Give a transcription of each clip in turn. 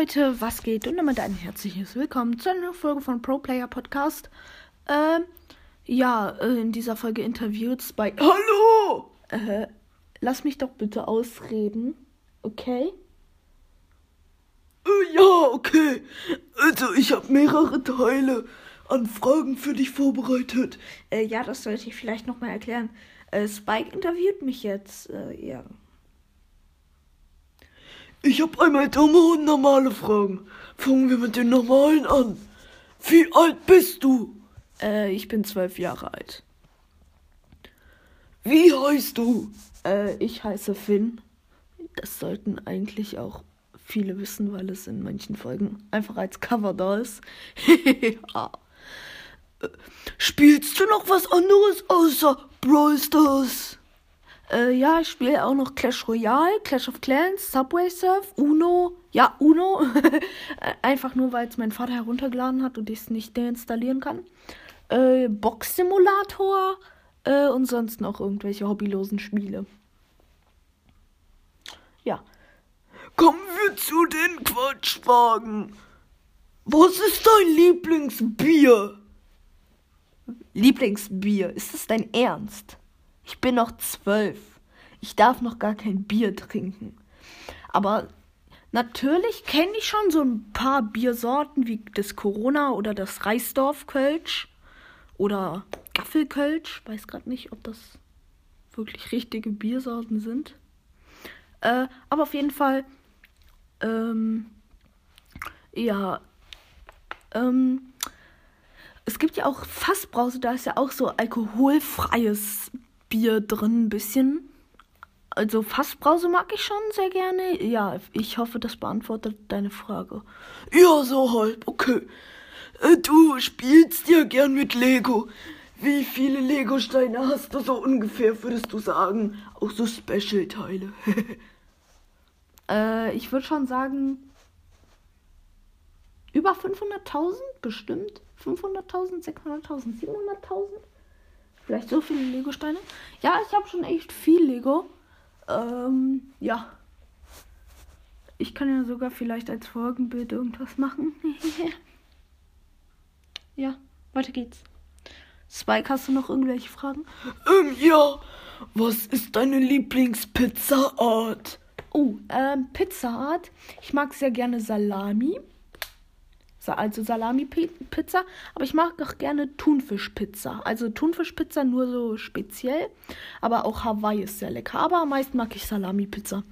Leute, was geht? Und damit ein herzliches Willkommen zu einer Folge von Pro Player Podcast. Ähm, ja, äh, in dieser Folge interviewt Spike. Hallo! Äh, lass mich doch bitte ausreden, okay? Äh, ja, okay. Also, ich habe mehrere Teile an Fragen für dich vorbereitet. Äh, ja, das sollte ich vielleicht nochmal erklären. Äh, Spike interviewt mich jetzt, äh, ja. Ich habe einmal dumme und normale Fragen. Fangen wir mit den normalen an. Wie alt bist du? Äh, ich bin zwölf Jahre alt. Wie heißt du? Äh, ich heiße Finn. Das sollten eigentlich auch viele wissen, weil es in manchen Folgen einfach als Cover da ist. ja. Äh, spielst du noch was anderes außer Brawl Stars? Äh, ja, ich spiele auch noch Clash Royale, Clash of Clans, Subway Surf, Uno. Ja, Uno. Einfach nur, weil es mein Vater heruntergeladen hat und ich es nicht deinstallieren kann. Äh, Box Simulator äh, und sonst noch irgendwelche hobbylosen Spiele. Ja. Kommen wir zu den Quatschfragen. Was ist dein Lieblingsbier? Lieblingsbier? Ist das dein Ernst? Ich bin noch zwölf. Ich darf noch gar kein Bier trinken. Aber natürlich kenne ich schon so ein paar Biersorten wie das Corona oder das Reisdorf-Kölsch oder Gaffelkölsch. Weiß gerade nicht, ob das wirklich richtige Biersorten sind. Äh, aber auf jeden Fall, ähm, ja, ähm, es gibt ja auch Fassbrause, da ist ja auch so alkoholfreies Bier drin, ein bisschen. Also Fassbrause mag ich schon sehr gerne. Ja, ich hoffe, das beantwortet deine Frage. Ja, so halb, okay. Äh, du spielst ja gern mit Lego. Wie viele Lego-Steine hast du so ungefähr, würdest du sagen? Auch so Special-Teile. äh, ich würde schon sagen, über 500.000 bestimmt. 500.000, 600.000, 700.000. Vielleicht so viele Lego-Steine. Ja, ich habe schon echt viel Lego. Ähm, ja. Ich kann ja sogar vielleicht als Folgenbild irgendwas machen. ja, weiter geht's. Spike, hast du noch irgendwelche Fragen? Ähm, ja. Was ist deine Lieblingspizzaart? Oh, ähm, Pizzaart. Ich mag sehr gerne Salami also Salami-Pizza. Aber ich mag auch gerne Thunfischpizza. Also Thunfischpizza nur so speziell. Aber auch Hawaii ist sehr lecker. Aber am meisten mag ich Salami-Pizza.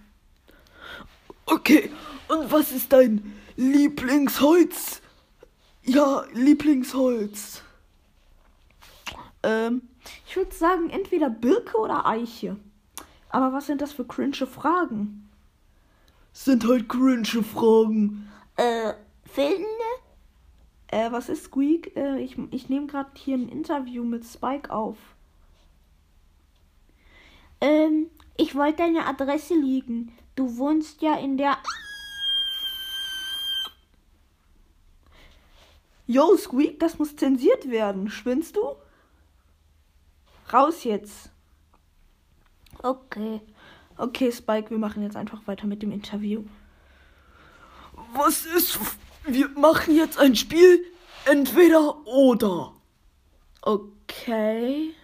Okay, und was ist dein Lieblingsholz? Ja, Lieblingsholz. Ähm, ich würde sagen, entweder Birke oder Eiche. Aber was sind das für cringe Fragen? Sind halt cringe Fragen. Äh, Filme? Äh, was ist Squeak? Äh, ich ich nehme gerade hier ein Interview mit Spike auf. Ähm, ich wollte deine Adresse liegen. Du wohnst ja in der. Yo, Squeak, das muss zensiert werden. Schwinnst du? Raus jetzt. Okay. Okay, Spike, wir machen jetzt einfach weiter mit dem Interview. Was ist wir machen jetzt ein Spiel entweder oder. Okay.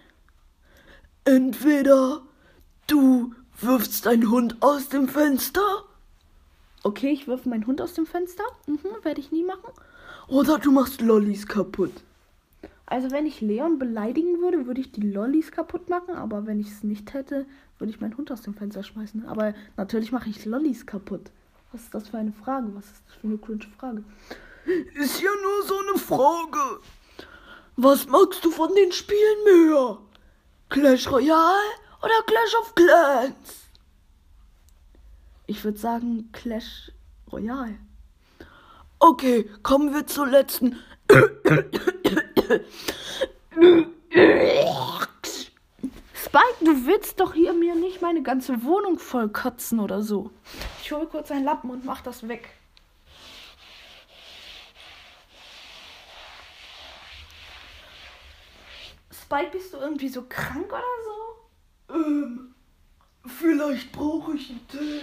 Entweder du wirfst deinen Hund aus dem Fenster. Okay, ich wirf meinen Hund aus dem Fenster. Mhm, werde ich nie machen. Oder du machst Lollis kaputt. Also wenn ich Leon beleidigen würde, würde ich die Lollis kaputt machen. Aber wenn ich es nicht hätte, würde ich meinen Hund aus dem Fenster schmeißen. Aber natürlich mache ich Lollis kaputt. Was ist das für eine Frage? Was ist das für eine cringe Frage? Ist ja nur so eine Frage. Was magst du von den Spielen mehr? Clash Royale oder Clash of Clans? Ich würde sagen Clash Royale. Okay, kommen wir zur letzten. Spike, du willst doch hier mir nicht meine ganze Wohnung voll kotzen oder so. Ich hole kurz einen Lappen und mach das weg. Spike, bist du irgendwie so krank oder so? Ähm, vielleicht brauche ich einen Tee.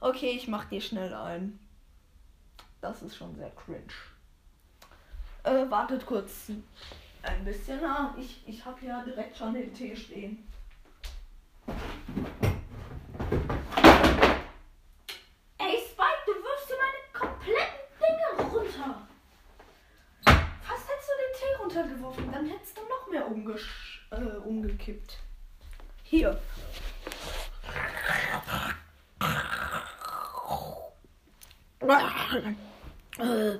Okay, ich mach dir schnell ein. Das ist schon sehr cringe. Äh, wartet kurz ein bisschen. Ah, ich, ich habe ja direkt schon den Tee stehen. Ey, Spike, du wirfst hier meine kompletten Dinge runter. Fast hättest du den Tee runtergeworfen, dann hättest du noch mehr umgesch äh, umgekippt. Hier. Äh,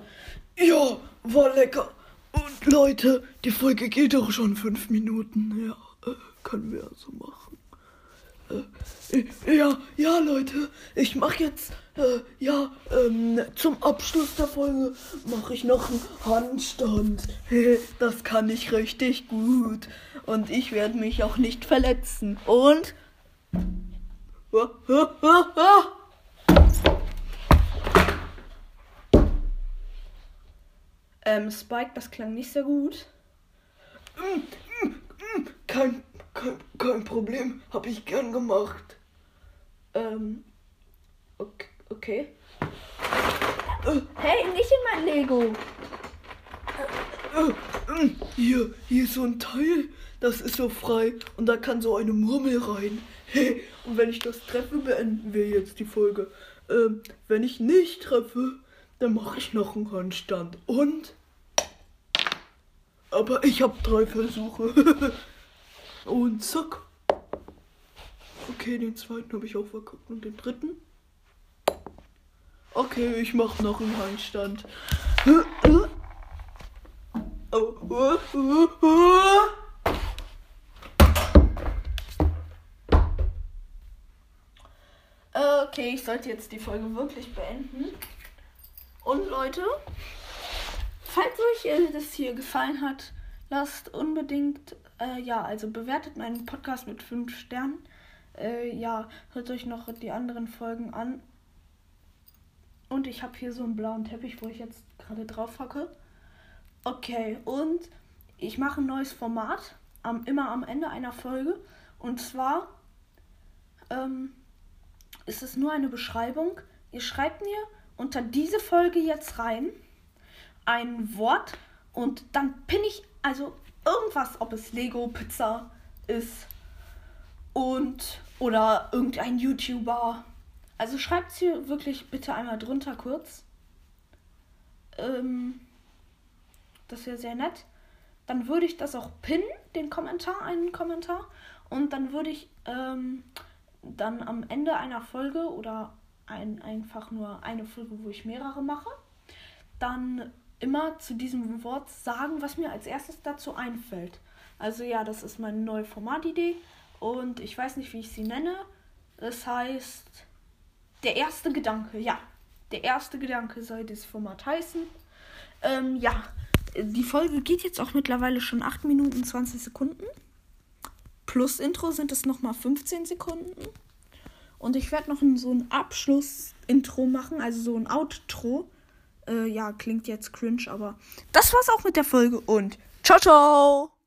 ja, war lecker. Und Leute, die Folge geht doch schon fünf Minuten. Ja, äh, können wir so machen. Äh, ja, ja, Leute, ich mache jetzt, äh, ja, ähm, zum Abschluss der Folge mache ich noch einen Handstand. Das kann ich richtig gut. Und ich werde mich auch nicht verletzen. Und. Ähm, Spike, das klang nicht sehr gut. Kein, kein, kein Problem, hab ich gern gemacht. Ähm, okay. Hey, nicht in mein Lego. Hier, hier ist so ein Teil, das ist so frei und da kann so eine Murmel rein. Hey, und wenn ich das treffe, beenden wir jetzt die Folge. Ähm, wenn ich nicht treffe, dann mache ich noch einen Handstand. Und? Aber ich habe drei Versuche. und zack. Okay, den zweiten habe ich auch verguckt und den dritten. Okay, ich mache noch einen Handstand. Okay, ich sollte jetzt die Folge wirklich beenden. Und Leute, falls euch äh, das hier gefallen hat, lasst unbedingt, äh, ja, also bewertet meinen Podcast mit 5 Sternen. Äh, ja, hört euch noch die anderen Folgen an. Und ich habe hier so einen blauen Teppich, wo ich jetzt gerade drauf hocke. Okay, und ich mache ein neues Format, am, immer am Ende einer Folge. Und zwar ähm, ist es nur eine Beschreibung. Ihr schreibt mir unter diese Folge jetzt rein ein Wort und dann pinne ich also irgendwas, ob es Lego Pizza ist und oder irgendein YouTuber. Also schreibt hier wirklich bitte einmal drunter kurz. Ähm, das wäre sehr nett. Dann würde ich das auch pinnen, den Kommentar, einen Kommentar. Und dann würde ich ähm, dann am Ende einer Folge oder ein, einfach nur eine Folge, wo ich mehrere mache, dann immer zu diesem Wort sagen, was mir als erstes dazu einfällt. Also ja, das ist meine neue Formatidee und ich weiß nicht, wie ich sie nenne. Es heißt der erste Gedanke. Ja, der erste Gedanke soll dieses Format heißen. Ähm, ja, die Folge geht jetzt auch mittlerweile schon 8 Minuten 20 Sekunden. Plus Intro sind es nochmal 15 Sekunden. Und ich werde noch so ein Abschluss-Intro machen, also so ein Outro. Äh, ja, klingt jetzt cringe, aber das war's auch mit der Folge und ciao, ciao!